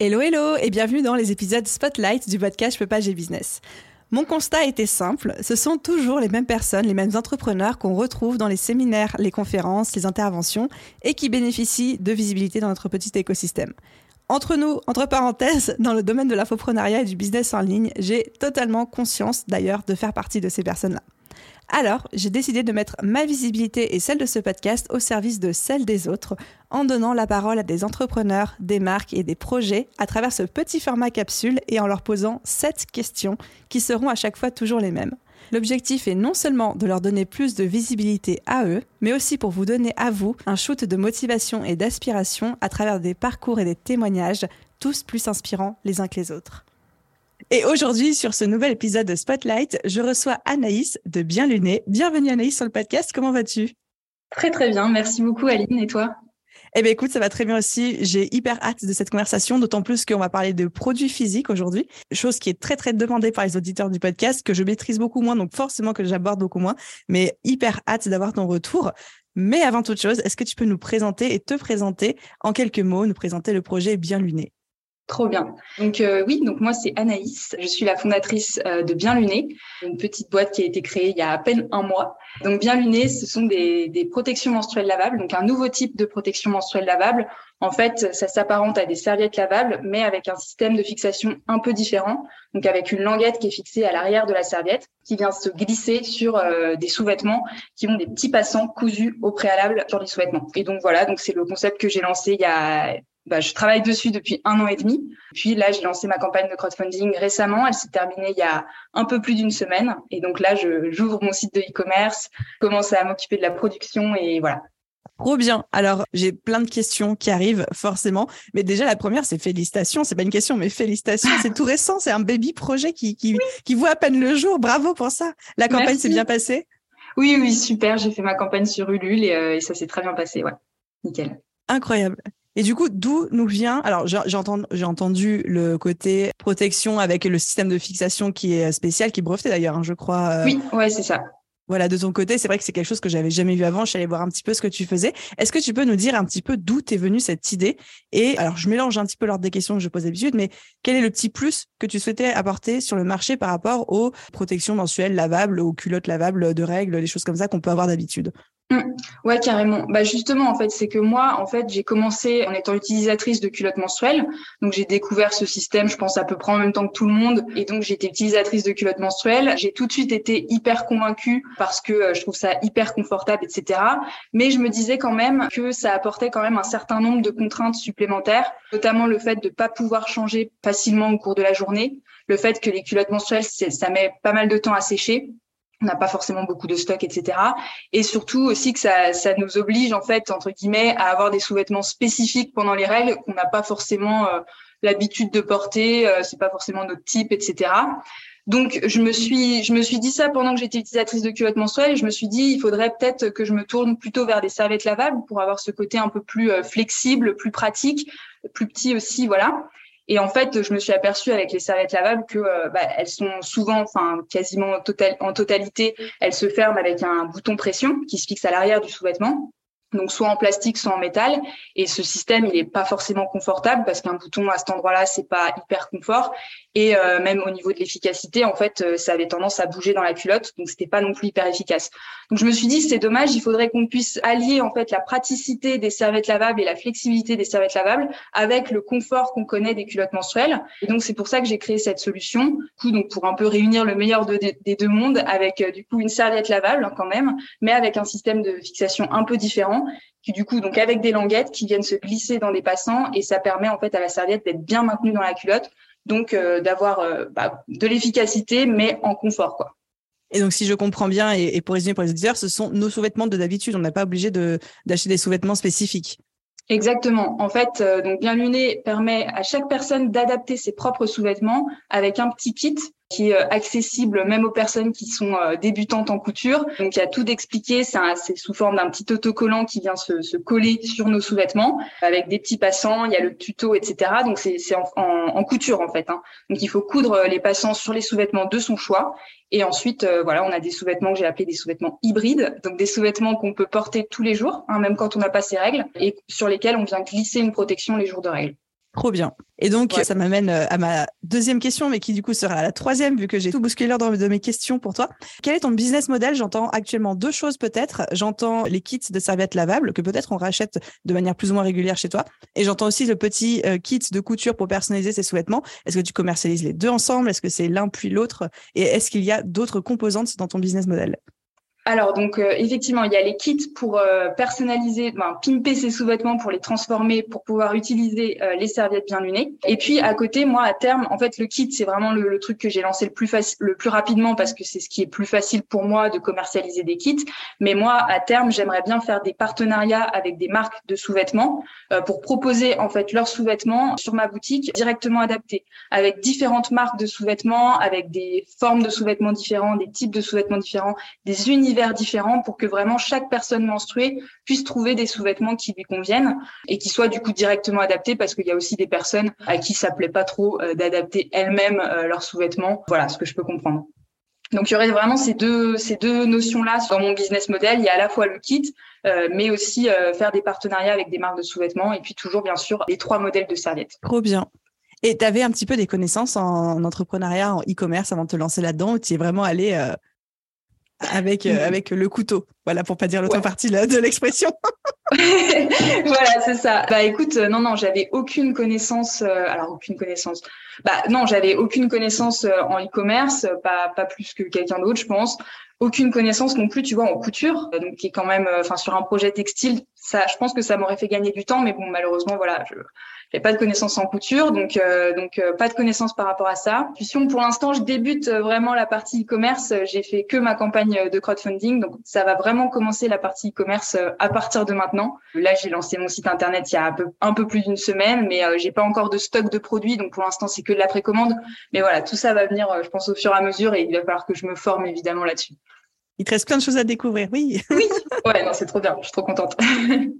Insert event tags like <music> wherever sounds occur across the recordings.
Hello hello et bienvenue dans les épisodes Spotlight du podcast Je peux pas, business. Mon constat était simple, ce sont toujours les mêmes personnes, les mêmes entrepreneurs qu'on retrouve dans les séminaires, les conférences, les interventions et qui bénéficient de visibilité dans notre petit écosystème. Entre nous, entre parenthèses, dans le domaine de l'infoprenariat et du business en ligne, j'ai totalement conscience d'ailleurs de faire partie de ces personnes-là. Alors, j'ai décidé de mettre ma visibilité et celle de ce podcast au service de celle des autres, en donnant la parole à des entrepreneurs, des marques et des projets à travers ce petit format capsule et en leur posant sept questions qui seront à chaque fois toujours les mêmes. L'objectif est non seulement de leur donner plus de visibilité à eux, mais aussi pour vous donner à vous un shoot de motivation et d'aspiration à travers des parcours et des témoignages, tous plus inspirants les uns que les autres. Et aujourd'hui, sur ce nouvel épisode de Spotlight, je reçois Anaïs de Bien Luné. Bienvenue Anaïs sur le podcast, comment vas-tu? Très très bien, merci beaucoup Aline et toi? Eh bien, écoute, ça va très bien aussi. J'ai hyper hâte de cette conversation, d'autant plus qu'on va parler de produits physiques aujourd'hui, chose qui est très, très demandée par les auditeurs du podcast, que je maîtrise beaucoup moins, donc forcément que j'aborde beaucoup moins, mais hyper hâte d'avoir ton retour. Mais avant toute chose, est-ce que tu peux nous présenter et te présenter en quelques mots, nous présenter le projet Bien Luné? Trop bien. Donc euh, oui, donc moi c'est Anaïs, je suis la fondatrice euh, de Bien Luné, une petite boîte qui a été créée il y a à peine un mois. Donc Bien Luné, ce sont des, protections menstruelles lavables, donc un nouveau type de protection menstruelle lavable. En fait, ça s'apparente à des serviettes lavables, mais avec un système de fixation un peu différent, donc avec une languette qui est fixée à l'arrière de la serviette, qui vient se glisser sur euh, des sous-vêtements qui ont des petits passants cousus au préalable sur les sous-vêtements. Et donc voilà, donc c'est le concept que j'ai lancé il y a bah, je travaille dessus depuis un an et demi. Puis là, j'ai lancé ma campagne de crowdfunding récemment. Elle s'est terminée il y a un peu plus d'une semaine. Et donc là, j'ouvre mon site de e-commerce, commence à m'occuper de la production et voilà. Trop bien. Alors, j'ai plein de questions qui arrivent forcément, mais déjà la première, c'est félicitations. C'est pas une question, mais félicitations. C'est tout récent. C'est un baby projet qui qui, qui voit à peine le jour. Bravo pour ça. La campagne s'est bien passée? Oui, oui, super. J'ai fait ma campagne sur Ulule et, euh, et ça s'est très bien passé. Ouais, nickel. Incroyable. Et du coup, d'où nous vient Alors, j'ai entendu, le côté protection avec le système de fixation qui est spécial, qui est breveté d'ailleurs, hein, je crois. Euh. Oui, ouais, c'est ça. Voilà, de ton côté, c'est vrai que c'est quelque chose que j'avais jamais vu avant. Je suis allée voir un petit peu ce que tu faisais. Est-ce que tu peux nous dire un petit peu d'où t'es venue cette idée? Et alors, je mélange un petit peu l'ordre des questions que je pose d'habitude, mais quel est le petit plus que tu souhaitais apporter sur le marché par rapport aux protections mensuelles lavables, aux culottes lavables de règles, des choses comme ça qu'on peut avoir d'habitude? Mmh. Ouais, carrément. Bah justement, en fait, c'est que moi, en fait, j'ai commencé en étant utilisatrice de culottes menstruelles. Donc, j'ai découvert ce système, je pense, à peu près en même temps que tout le monde. Et donc, j'étais utilisatrice de culottes menstruelles. J'ai tout de suite été hyper convaincue parce que euh, je trouve ça hyper confortable, etc. Mais je me disais quand même que ça apportait quand même un certain nombre de contraintes supplémentaires, notamment le fait de pas pouvoir changer facilement au cours de la journée, le fait que les culottes menstruelles, ça met pas mal de temps à sécher on n'a pas forcément beaucoup de stock, etc. Et surtout aussi que ça, ça nous oblige en fait entre guillemets à avoir des sous-vêtements spécifiques pendant les règles qu'on n'a pas forcément euh, l'habitude de porter, euh, c'est pas forcément notre type, etc. Donc je me suis je me suis dit ça pendant que j'étais utilisatrice de culottes menstruelles et je me suis dit il faudrait peut-être que je me tourne plutôt vers des serviettes lavables pour avoir ce côté un peu plus euh, flexible, plus pratique, plus petit aussi, voilà. Et en fait, je me suis aperçue avec les serviettes lavables que euh, bah, elles sont souvent, enfin quasiment en totalité, elles se ferment avec un bouton pression qui se fixe à l'arrière du sous-vêtement donc soit en plastique, soit en métal. Et ce système, il n'est pas forcément confortable parce qu'un bouton à cet endroit-là, c'est pas hyper confort. Et euh, même au niveau de l'efficacité, en fait, euh, ça avait tendance à bouger dans la culotte, donc c'était pas non plus hyper efficace. Donc je me suis dit, c'est dommage, il faudrait qu'on puisse allier en fait la praticité des serviettes lavables et la flexibilité des serviettes lavables avec le confort qu'on connaît des culottes menstruelles. Et donc c'est pour ça que j'ai créé cette solution, du coup, donc pour un peu réunir le meilleur des deux mondes avec euh, du coup une serviette lavable hein, quand même, mais avec un système de fixation un peu différent qui du coup, donc avec des languettes qui viennent se glisser dans des passants et ça permet en fait à la serviette d'être bien maintenue dans la culotte, donc euh, d'avoir euh, bah, de l'efficacité mais en confort quoi. Et donc, si je comprends bien, et, pour résumer pour les auditeurs, ce sont nos sous-vêtements de d'habitude. On n'est pas obligé d'acheter des sous-vêtements spécifiques. Exactement. En fait, euh, donc bien luné permet à chaque personne d'adapter ses propres sous-vêtements avec un petit kit qui est euh, accessible même aux personnes qui sont euh, débutantes en couture. Donc il y a tout d'expliqué, c'est sous forme d'un petit autocollant qui vient se, se coller sur nos sous-vêtements avec des petits passants, il y a le tuto, etc. Donc c'est en, en, en, couture en fait. Hein. Donc il faut coudre les passants sur les sous-vêtements de son choix. Et ensuite, euh, voilà, on a des sous-vêtements que j'ai appelés des sous-vêtements hybrides, donc des sous-vêtements qu'on peut porter tous les jours, hein, même quand on n'a pas ses règles, et sur lesquels on vient glisser une protection les jours de règles. Trop bien. Et donc, ça m'amène euh, à ma deuxième question, mais qui du coup sera la troisième, vu que j'ai tout bousculé l'ordre de mes questions pour toi. Quel est ton business model? J'entends actuellement deux choses peut-être. J'entends les kits de serviettes lavables que peut-être on rachète de manière plus ou moins régulière chez toi. Et j'entends aussi le petit euh, kit de couture pour personnaliser ses sous-vêtements. Est-ce que tu commercialises les deux ensemble? Est-ce que c'est l'un puis l'autre? Et est-ce qu'il y a d'autres composantes dans ton business model? Alors donc euh, effectivement, il y a les kits pour euh, personnaliser, ben, pimper ses sous-vêtements pour les transformer, pour pouvoir utiliser euh, les serviettes bien lunées. Et puis à côté, moi à terme, en fait le kit c'est vraiment le, truc que j'ai lancé le plus facile, le plus rapidement parce que c'est ce qui est plus facile pour moi de commercialiser des kits. Mais moi à terme, j'aimerais bien faire des partenariats avec des marques de sous-vêtements pour proposer en fait leurs sous-vêtements sur ma boutique directement adaptés, avec différentes marques de sous-vêtements, avec des formes de sous-vêtements différents, des types de sous-vêtements différents, des univers différents pour que vraiment chaque personne menstruée puisse trouver des sous-vêtements qui lui conviennent et qui soient du coup directement adaptés parce qu'il y a aussi des personnes à qui ça plaît pas trop euh, d'adapter elles-mêmes euh, leurs sous-vêtements. Voilà ce que je peux comprendre. Donc il y aurait vraiment ces deux ces deux notions là dans mon business model. Il y a à la fois le kit, euh, mais aussi faire des partenariats avec des marques de sous-vêtements et puis toujours bien sûr les trois modèles de serviettes. Trop bien. Et tu avais un petit peu des connaissances en, entrepreneuriat, en e-commerce avant de te lancer là-dedans, tu es vraiment allé avec, euh, avec le couteau. Voilà, pour pas dire l'autre partie de l'expression. <laughs> <laughs> voilà, c'est ça. Bah écoute, euh, non, non, j'avais aucune connaissance. Euh, alors aucune connaissance. Bah non, j'avais aucune connaissance en e-commerce, pas pas plus que quelqu'un d'autre, je pense. Aucune connaissance non plus, tu vois, en couture, donc qui est quand même, enfin sur un projet textile, ça, je pense que ça m'aurait fait gagner du temps, mais bon, malheureusement, voilà, je j'ai pas de connaissances en couture, donc euh, donc euh, pas de connaissances par rapport à ça. Puis pour l'instant, je débute euh, vraiment la partie e-commerce. J'ai fait que ma campagne de crowdfunding, donc ça va vraiment commencer la partie e-commerce à partir de maintenant. Là, j'ai lancé mon site internet il y a un peu un peu plus d'une semaine, mais j'ai pas encore de stock de produits, donc pour l'instant c'est que de la précommande. Mais voilà, tout ça va venir, je pense au fur et à mesure, et il va falloir que je me forme évidemment là-dessus. Il te reste plein de choses à découvrir, oui. Oui, <laughs> ouais, non, c'est trop bien, je suis trop contente.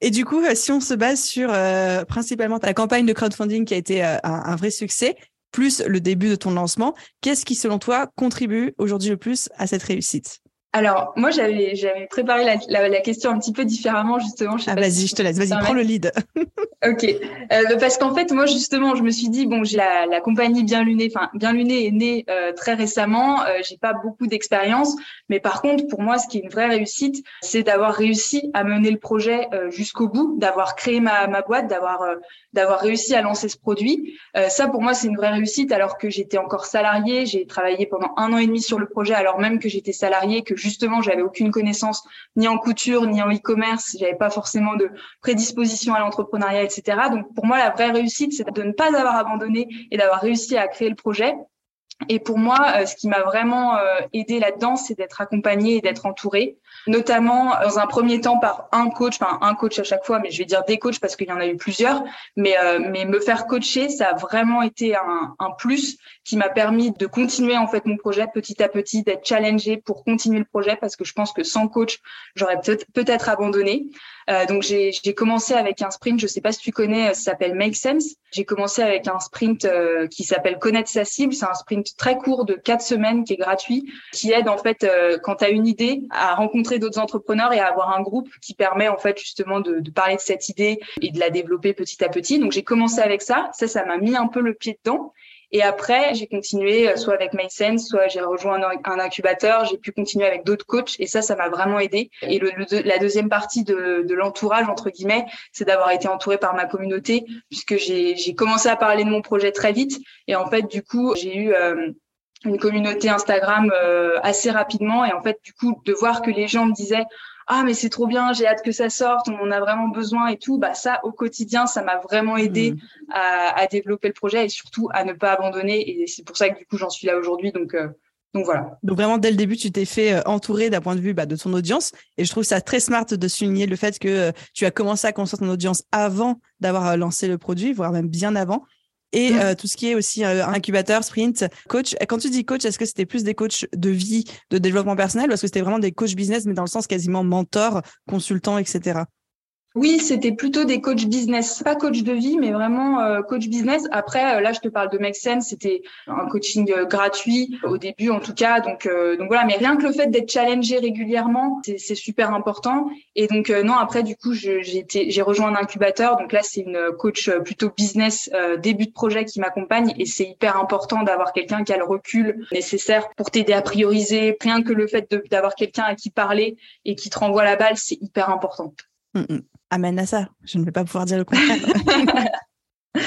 Et du coup, euh, si on se base sur euh, principalement ta campagne de crowdfunding qui a été euh, un, vrai succès, plus le début de ton lancement, qu'est-ce qui, selon toi, contribue aujourd'hui le plus à cette réussite? Alors, moi, j'avais, j'avais préparé la, la, la, question un petit peu différemment, justement. Je ah, vas-y, je te laisse. Vas-y, prends le lead. <laughs> ok. Euh, parce qu'en fait, moi, justement, je me suis dit, bon, j'ai la, la compagnie Bien Lunée, enfin, Bien Lunée est née euh, très récemment. Euh, j'ai pas beaucoup d'expérience. Mais par contre, pour moi, ce qui est une vraie réussite, c'est d'avoir réussi à mener le projet euh, jusqu'au bout, d'avoir créé ma, ma boîte, d'avoir, euh, d'avoir réussi à lancer ce produit. ça, pour moi, c'est une vraie réussite alors que j'étais encore salariée. J'ai travaillé pendant un an et demi sur le projet alors même que j'étais salariée, que justement, j'avais aucune connaissance ni en couture ni en e-commerce. J'avais pas forcément de prédisposition à l'entrepreneuriat, etc. Donc, pour moi, la vraie réussite, c'est de ne pas avoir abandonné et d'avoir réussi à créer le projet. Et pour moi, euh, ce qui m'a vraiment euh, aidé là-dedans, c'est d'être accompagnée et d'être entourée, notamment dans un premier temps par un coach, enfin un coach à chaque fois, mais je vais dire des coachs parce qu'il y en a eu plusieurs. Mais euh, mais me faire coacher, ça a vraiment été un, un plus qui m'a permis de continuer en fait mon projet petit à petit, d'être challengée pour continuer le projet parce que je pense que sans coach, j'aurais peut-être abandonné. Euh, donc j'ai commencé avec un sprint, je sais pas si tu connais, ça s'appelle Make Sense. J'ai commencé avec un sprint euh, qui s'appelle Connaître sa cible. C'est un sprint très court de quatre semaines qui est gratuit, qui aide en fait euh, quand tu une idée à rencontrer d'autres entrepreneurs et à avoir un groupe qui permet en fait justement de, de parler de cette idée et de la développer petit à petit. Donc j'ai commencé avec ça. Ça, ça m'a mis un peu le pied dedans. Et après, j'ai continué euh, soit avec MySense, soit j'ai rejoint un, incubateur, j'ai pu continuer avec d'autres coachs et ça, ça m'a vraiment aidé. Et le, la deuxième partie de, de l'entourage, entre guillemets, c'est d'avoir été entouré par ma communauté puisque j'ai commencé à parler de mon projet très vite. Et en fait, du coup, j'ai eu... Euh, une communauté Instagram euh, assez rapidement et en fait du coup de voir que les gens me disaient ah mais c'est trop bien, j'ai hâte que ça sorte, on en a vraiment besoin et tout, bah ça au quotidien ça m'a vraiment aidé mmh. à, à, développer le projet et surtout à ne pas abandonner et c'est pour ça que du coup j'en suis là aujourd'hui donc euh, Donc voilà. Donc vraiment dès le début, tu t'es fait euh, entourer d'un point de vue bah, de ton audience, et je trouve ça très smart de souligner le fait que euh, tu as commencé à construire ton audience avant d'avoir lancé le produit, voire même bien avant. Et mmh. tout ce qui est aussi incubateur, sprint, coach. Quand tu dis coach, est-ce que c'était plus des coachs de vie, de développement personnel, ou est-ce que c'était vraiment des coachs business, mais dans le sens quasiment mentor, consultant, etc. Oui, c'était plutôt des coachs business, pas coach de vie, mais vraiment euh, coach business. Après, euh, là, je te parle de Make c'était un coaching euh, gratuit au début, en tout cas. Donc, donc voilà. Mais rien que le fait d'être challengé régulièrement, c'est super important. Et donc non, après, du coup, j'ai rejoint un incubateur. Donc là, c'est une coach plutôt business, début de projet qui m'accompagne. Et c'est hyper important d'avoir quelqu'un qui a le recul nécessaire pour t'aider à prioriser. Rien que le fait d'avoir quelqu'un à qui parler et qui te renvoie la balle, c'est hyper important. Mmh, mmh amène à ça. Je ne vais pas pouvoir dire le contraire. <laughs>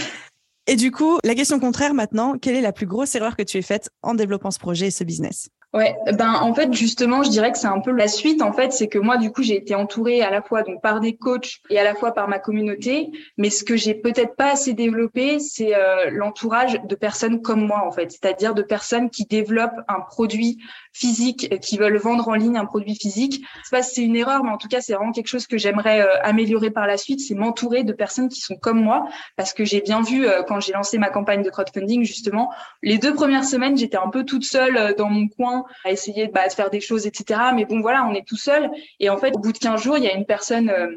et du coup, la question contraire maintenant, quelle est la plus grosse erreur que tu aies faite en développant ce projet et ce business? Ouais, ben en fait justement, je dirais que c'est un peu la suite. En fait, c'est que moi du coup j'ai été entourée à la fois donc par des coachs et à la fois par ma communauté. Mais ce que j'ai peut-être pas assez développé, c'est euh, l'entourage de personnes comme moi en fait, c'est-à-dire de personnes qui développent un produit physique, euh, qui veulent vendre en ligne un produit physique. Je sais pas si c'est une erreur, mais en tout cas c'est vraiment quelque chose que j'aimerais euh, améliorer par la suite, c'est m'entourer de personnes qui sont comme moi, parce que j'ai bien vu quand j'ai lancé ma campagne de crowdfunding justement, les deux premières semaines j'étais un peu toute seule dans mon coin à essayer bah, de faire des choses, etc. Mais bon, voilà, on est tout seul. Et en fait, au bout de 15 jours, il y a une personne euh,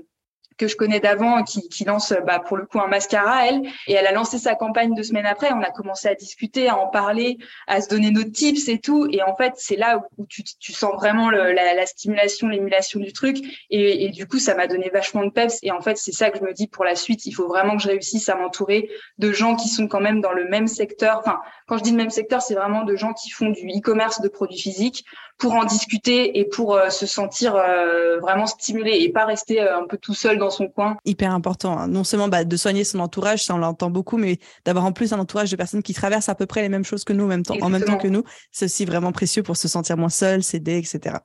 que je connais d'avant qui, qui lance bah, pour le coup un mascara elle. Et elle a lancé sa campagne deux semaines après. On a commencé à discuter à en parler à se donner nos tips et tout. Et en fait c'est là où, tu, tu, sens vraiment le, la, la, stimulation l'émulation du truc. Et, du coup ça m'a donné vachement de peps. Et en fait c'est ça que je me dis pour la suite. Il faut vraiment que je réussisse à m'entourer de gens qui sont quand même dans le même secteur. Enfin quand je dis le même secteur c'est vraiment de gens qui font du e-commerce de produits physiques pour en discuter et pour euh, se sentir euh, vraiment stimulé et pas rester euh, un peu tout seul dans son coin. Hyper important, hein. non seulement bah, de soigner son entourage, ça on l'entend beaucoup, mais d'avoir en plus un entourage de personnes qui traversent à peu près les mêmes choses que nous en même temps, en même temps que nous, c'est aussi vraiment précieux pour se sentir moins seul, s'aider, etc.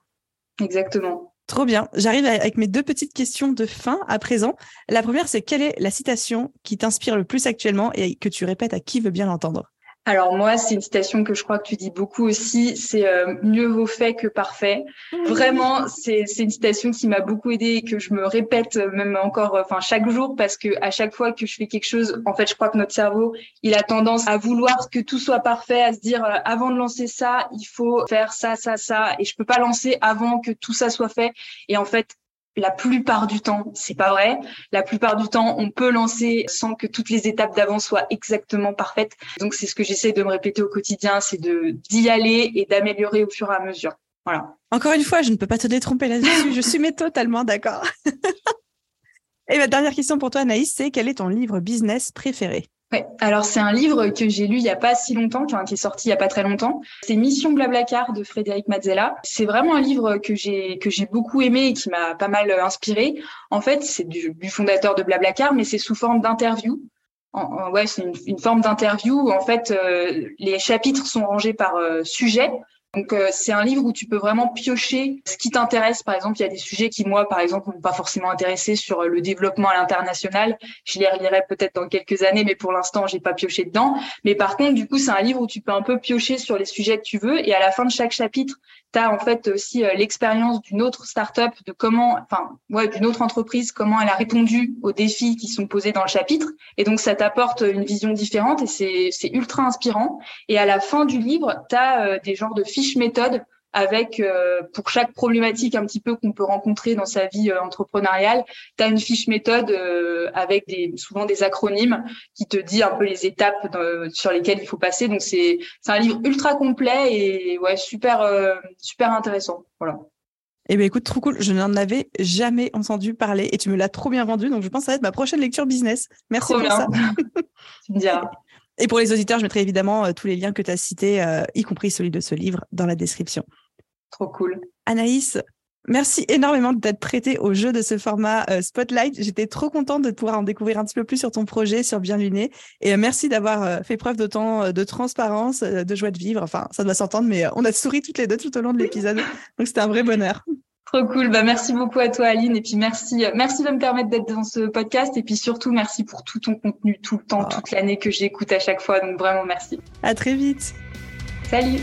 Exactement. Trop bien. J'arrive avec mes deux petites questions de fin à présent. La première, c'est quelle est la citation qui t'inspire le plus actuellement et que tu répètes à qui veut bien l'entendre? Alors moi, c'est une citation que je crois que tu dis beaucoup aussi, c'est euh, mieux vaut fait que parfait. Vraiment, c'est une citation qui m'a beaucoup aidée et que je me répète même encore, enfin chaque jour, parce que à chaque fois que je fais quelque chose, en fait, je crois que notre cerveau, il a tendance à vouloir que tout soit parfait, à se dire euh, avant de lancer ça, il faut faire ça, ça, ça, et je peux pas lancer avant que tout ça soit fait. Et en fait, la plupart du temps, c'est pas vrai. La plupart du temps, on peut lancer sans que toutes les étapes d'avant soient exactement parfaites. Donc, c'est ce que j'essaie de me répéter au quotidien, c'est d'y aller et d'améliorer au fur et à mesure. Voilà. Encore une fois, je ne peux pas te détromper là-dessus. je suis totalement d'accord. <laughs> et ma dernière question pour toi, Anaïs, c'est quel est ton livre business préféré? Ouais. Alors c'est un livre que j'ai lu il y a pas si longtemps, qui est sorti il y a pas très longtemps. C'est Mission Blablacar de Frédéric Mazzella. C'est vraiment un livre que j'ai que j'ai beaucoup aimé et qui m'a pas mal inspiré. En fait, c'est du, fondateur de Blablacar, mais c'est sous forme d'interview. ouais, c'est une, une, forme d'interview où en fait euh, les chapitres sont rangés par euh, sujet. Donc euh, c'est un livre où tu peux vraiment piocher ce qui t'intéresse. Par exemple, il y a des sujets qui moi, par exemple, m'ont pas forcément intéressé sur euh, le développement à l'international. Je les relirai peut-être dans quelques années, mais pour l'instant, j'ai pas pioché dedans. Mais par contre, du coup, c'est un livre où tu peux un peu piocher sur les sujets que tu veux. Et à la fin de chaque chapitre, tu as en fait aussi euh, l'expérience d'une autre startup, de comment, enfin, ouais, d'une autre entreprise, comment elle a répondu aux défis qui sont posés dans le chapitre. Et donc, ça t'apporte une vision différente et c'est ultra inspirant. Et à la fin du livre, tu as des genres de fiches méthode avec euh, pour chaque problématique un petit peu qu'on peut rencontrer dans sa vie euh, entrepreneuriale, tu as une fiche méthode euh, avec des souvent des acronymes qui te dit un peu les étapes sur lesquelles il faut passer. Donc c'est c'est un livre ultra complet et ouais super super intéressant. Voilà. Eh bien, écoute, trop cool. Je n'en avais jamais entendu parler et tu me l'as trop bien vendu. Donc, je pense que ça va être ma prochaine lecture business. Merci pour ça. <laughs> tu me diras. Et pour les auditeurs, je mettrai évidemment euh, tous les liens que tu as cités, euh, y compris celui de ce livre, dans la description. Trop cool. Anaïs, merci énormément d'être prêtée au jeu de ce format euh, Spotlight. J'étais trop contente de pouvoir en découvrir un petit peu plus sur ton projet, sur Bien Luné. Et merci d'avoir fait preuve d'autant de transparence, de joie de vivre. Enfin, ça doit s'entendre, mais on a souri toutes les deux tout au long de l'épisode. Donc, c'était un vrai bonheur. Trop cool. Bah, merci beaucoup à toi, Aline. Et puis, merci, merci de me permettre d'être dans ce podcast. Et puis, surtout, merci pour tout ton contenu, tout le temps, ah. toute l'année que j'écoute à chaque fois. Donc, vraiment, merci. À très vite. Salut.